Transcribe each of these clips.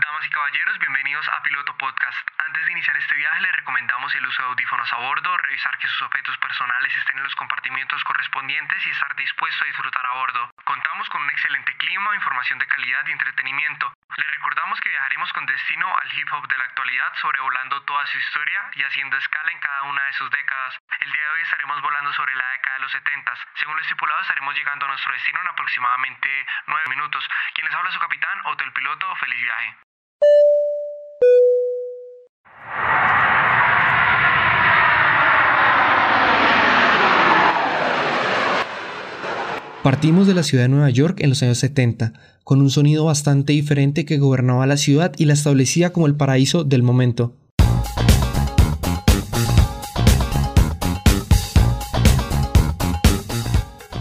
Damas y caballeros, bienvenidos a Piloto Podcast. Antes de iniciar este viaje, les recomendamos el uso de audífonos a bordo, revisar que sus objetos personales estén en los compartimientos correspondientes y estar dispuesto a disfrutar a bordo. Contamos con un excelente clima, información de calidad y entretenimiento. Les recordamos que viajaremos con destino al hip hop de la actualidad, sobrevolando toda su historia y haciendo escala en cada una de sus décadas. El día de hoy estaremos volando sobre la década de los 70. Según lo estipulado, estaremos llegando a nuestro destino en aproximadamente 9 minutos. Quien les habla su capitán, Otto el piloto, feliz viaje. Partimos de la ciudad de Nueva York en los años 70, con un sonido bastante diferente que gobernaba la ciudad y la establecía como el paraíso del momento.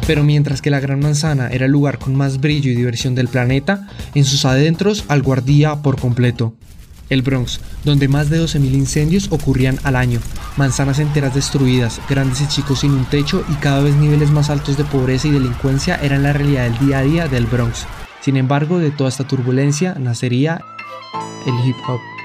Pero mientras que la Gran Manzana era el lugar con más brillo y diversión del planeta, en sus adentros algo ardía por completo. El Bronx, donde más de 12.000 incendios ocurrían al año, manzanas enteras destruidas, grandes y chicos sin un techo y cada vez niveles más altos de pobreza y delincuencia eran la realidad del día a día del Bronx. Sin embargo, de toda esta turbulencia nacería el hip hop.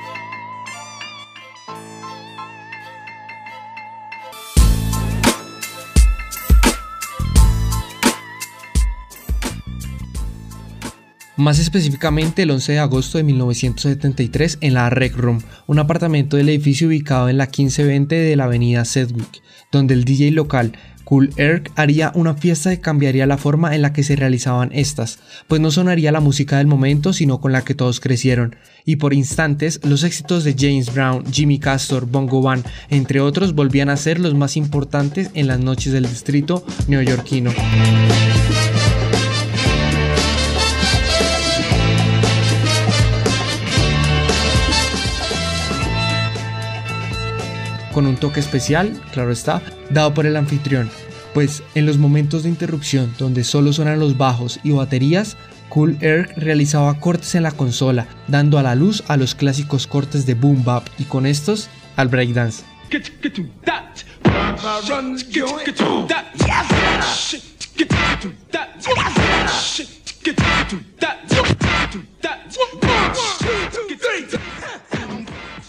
Más específicamente el 11 de agosto de 1973 en la Rec Room, un apartamento del edificio ubicado en la 1520 de la avenida Sedgwick, donde el DJ local Cool Herc haría una fiesta que cambiaría la forma en la que se realizaban estas, pues no sonaría la música del momento sino con la que todos crecieron, y por instantes los éxitos de James Brown, Jimmy Castor, Bongo Van, entre otros volvían a ser los más importantes en las noches del distrito neoyorquino. Con un toque especial, claro está, dado por el anfitrión, pues en los momentos de interrupción donde solo suenan los bajos y baterías, Cool Herc realizaba cortes en la consola, dando a la luz a los clásicos cortes de boom bap y con estos al breakdance.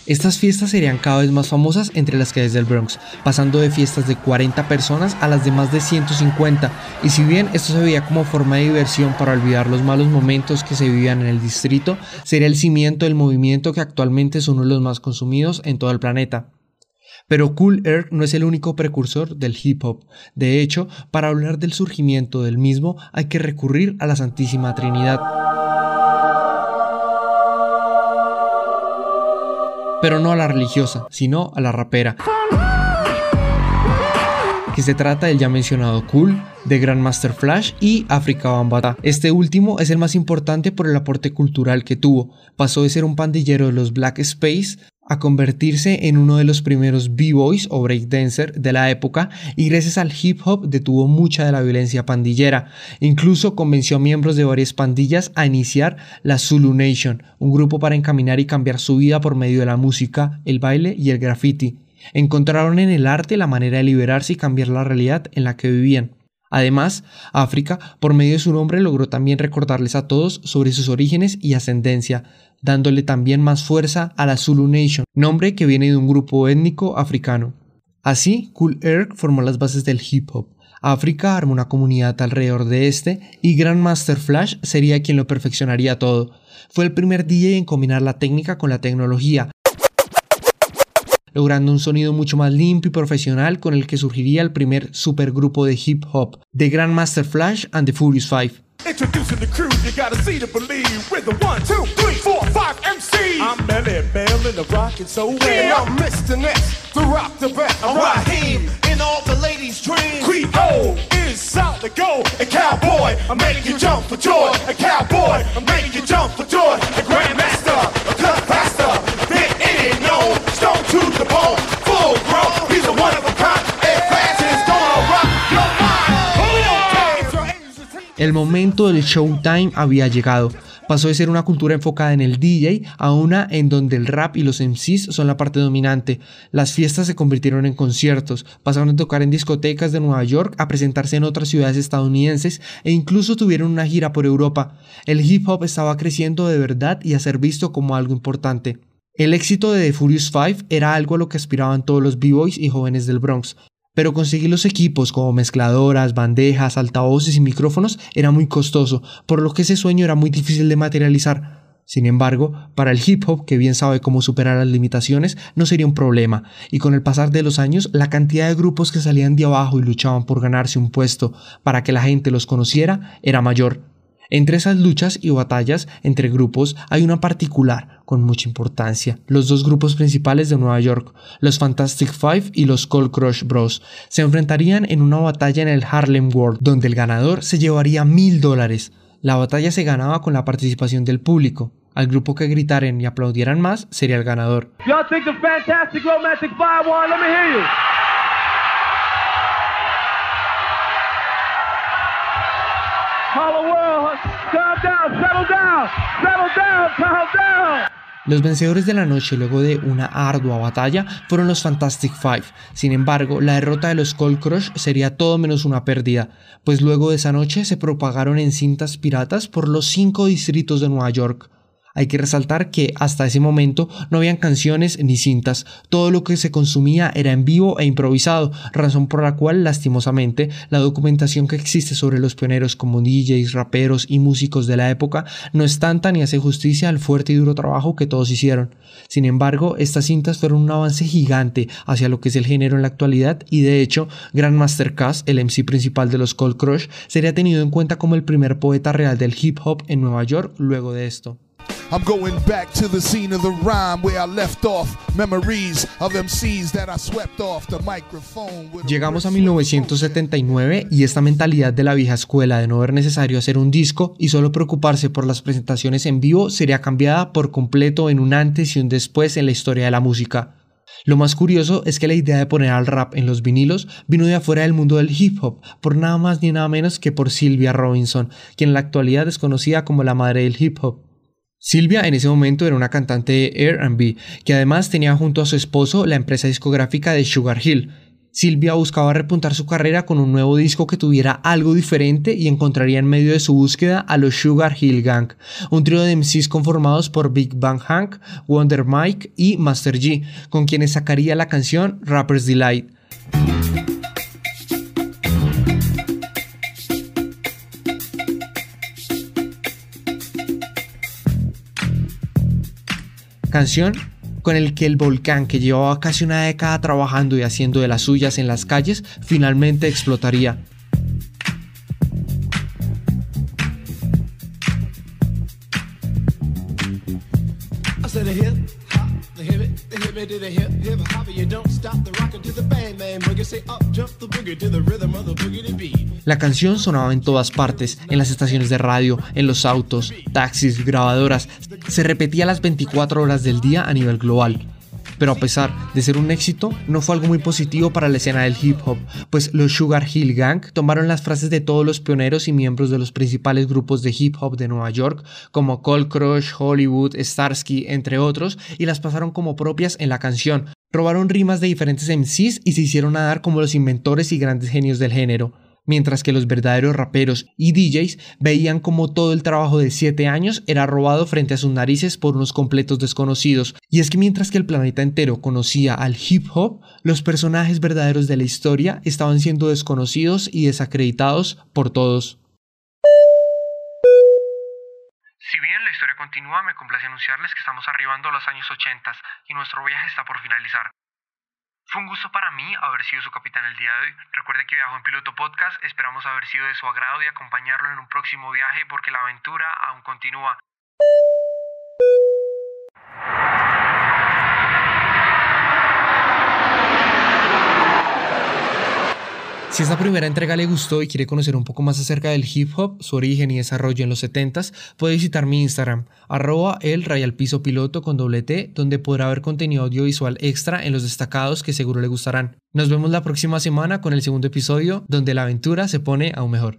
Estas fiestas serían cada vez más famosas entre las calles del Bronx, pasando de fiestas de 40 personas a las de más de 150, y si bien esto se veía como forma de diversión para olvidar los malos momentos que se vivían en el distrito, sería el cimiento del movimiento que actualmente es uno de los más consumidos en todo el planeta. Pero Cool Herc no es el único precursor del hip hop. De hecho, para hablar del surgimiento del mismo hay que recurrir a la Santísima Trinidad. Pero no a la religiosa, sino a la rapera. Que se trata del ya mencionado Cool, de Grandmaster Flash y Africa Bambata. Este último es el más importante por el aporte cultural que tuvo. Pasó de ser un pandillero de los Black Space a convertirse en uno de los primeros b-boys o breakdancer de la época y gracias al hip hop detuvo mucha de la violencia pandillera. Incluso convenció a miembros de varias pandillas a iniciar la Zulu Nation, un grupo para encaminar y cambiar su vida por medio de la música, el baile y el graffiti. Encontraron en el arte la manera de liberarse y cambiar la realidad en la que vivían. Además, África, por medio de su nombre, logró también recordarles a todos sobre sus orígenes y ascendencia, dándole también más fuerza a la Zulu Nation, nombre que viene de un grupo étnico africano. Así, Cool Herc formó las bases del hip hop. África armó una comunidad alrededor de este y Grandmaster Flash sería quien lo perfeccionaría todo. Fue el primer DJ en combinar la técnica con la tecnología, logrando un sonido mucho más limpio y profesional con el que surgiría el primer supergrupo de hip hop, The Grandmaster Flash and the Furious Five. Introducing the crew, you gotta see to believe with the one, two, three, four, five MCs. I'm Melly Bell in the rockin' so well. Yeah, I'm Mr. Ness, the rock the best. I'm Raheem in all the ladies' dreams. Creole is south to go. A cowboy, I make you jump for joy. A cowboy, I make you jump for joy. A grandmaster, El momento del showtime había llegado. pasó de ser una cultura enfocada en el DJ a una en donde el rap y los MCs son la parte dominante. Las fiestas se convirtieron en conciertos, pasaron a tocar en discotecas de Nueva York, a presentarse en otras ciudades estadounidenses e incluso tuvieron una gira por Europa. El hip hop estaba creciendo de verdad y a ser visto como algo importante. El éxito de The Furious Five era algo a lo que aspiraban todos los b-boys y jóvenes del Bronx, pero conseguir los equipos como mezcladoras, bandejas, altavoces y micrófonos era muy costoso, por lo que ese sueño era muy difícil de materializar. Sin embargo, para el hip hop, que bien sabe cómo superar las limitaciones, no sería un problema, y con el pasar de los años, la cantidad de grupos que salían de abajo y luchaban por ganarse un puesto para que la gente los conociera era mayor. Entre esas luchas y batallas entre grupos hay una particular con mucha importancia. Los dos grupos principales de Nueva York, los Fantastic Five y los Cold Crush Bros, se enfrentarían en una batalla en el Harlem World, donde el ganador se llevaría mil dólares. La batalla se ganaba con la participación del público. Al grupo que gritaran y aplaudieran más sería el ganador. Los vencedores de la noche luego de una ardua batalla fueron los Fantastic Five. Sin embargo, la derrota de los Cold Crush sería todo menos una pérdida, pues luego de esa noche se propagaron en cintas piratas por los cinco distritos de Nueva York. Hay que resaltar que hasta ese momento no habían canciones ni cintas, todo lo que se consumía era en vivo e improvisado, razón por la cual lastimosamente la documentación que existe sobre los pioneros como DJs, raperos y músicos de la época no es tanta ni hace justicia al fuerte y duro trabajo que todos hicieron. Sin embargo, estas cintas fueron un avance gigante hacia lo que es el género en la actualidad y de hecho, Grandmaster Caz, el MC principal de los Cold Crush, sería tenido en cuenta como el primer poeta real del hip hop en Nueva York luego de esto. Llegamos a 1979 y esta mentalidad de la vieja escuela de no ver necesario hacer un disco y solo preocuparse por las presentaciones en vivo sería cambiada por completo en un antes y un después en la historia de la música. Lo más curioso es que la idea de poner al rap en los vinilos vino de afuera del mundo del hip hop, por nada más ni nada menos que por Sylvia Robinson, quien en la actualidad es conocida como la madre del hip hop. Silvia en ese momento era una cantante de RB, que además tenía junto a su esposo la empresa discográfica de Sugar Hill. Silvia buscaba repuntar su carrera con un nuevo disco que tuviera algo diferente y encontraría en medio de su búsqueda a los Sugar Hill Gang, un trío de MCs conformados por Big Bang Hank, Wonder Mike y Master G, con quienes sacaría la canción Rapper's Delight. Canción con el que el volcán que llevaba casi una década trabajando y haciendo de las suyas en las calles finalmente explotaría. La canción sonaba en todas partes, en las estaciones de radio, en los autos, taxis, grabadoras. Se repetía las 24 horas del día a nivel global. Pero a pesar de ser un éxito, no fue algo muy positivo para la escena del hip hop, pues los Sugar Hill Gang tomaron las frases de todos los pioneros y miembros de los principales grupos de hip hop de Nueva York, como Cold Crush, Hollywood, Starsky, entre otros, y las pasaron como propias en la canción. Robaron rimas de diferentes MCs y se hicieron a dar como los inventores y grandes genios del género mientras que los verdaderos raperos y DJs veían como todo el trabajo de 7 años era robado frente a sus narices por unos completos desconocidos. Y es que mientras que el planeta entero conocía al hip hop, los personajes verdaderos de la historia estaban siendo desconocidos y desacreditados por todos. Si bien la historia continúa, me complace anunciarles que estamos arribando a los años 80 y nuestro viaje está por finalizar. Fue un gusto para mí haber sido su capitán el día de hoy. Recuerde que viajo en Piloto Podcast, esperamos haber sido de su agrado y acompañarlo en un próximo viaje porque la aventura aún continúa. Si esta primera entrega le gustó y quiere conocer un poco más acerca del hip hop, su origen y desarrollo en los 70s, puede visitar mi Instagram, arroba el piso piloto con doble T, donde podrá ver contenido audiovisual extra en los destacados que seguro le gustarán. Nos vemos la próxima semana con el segundo episodio, donde la aventura se pone aún mejor.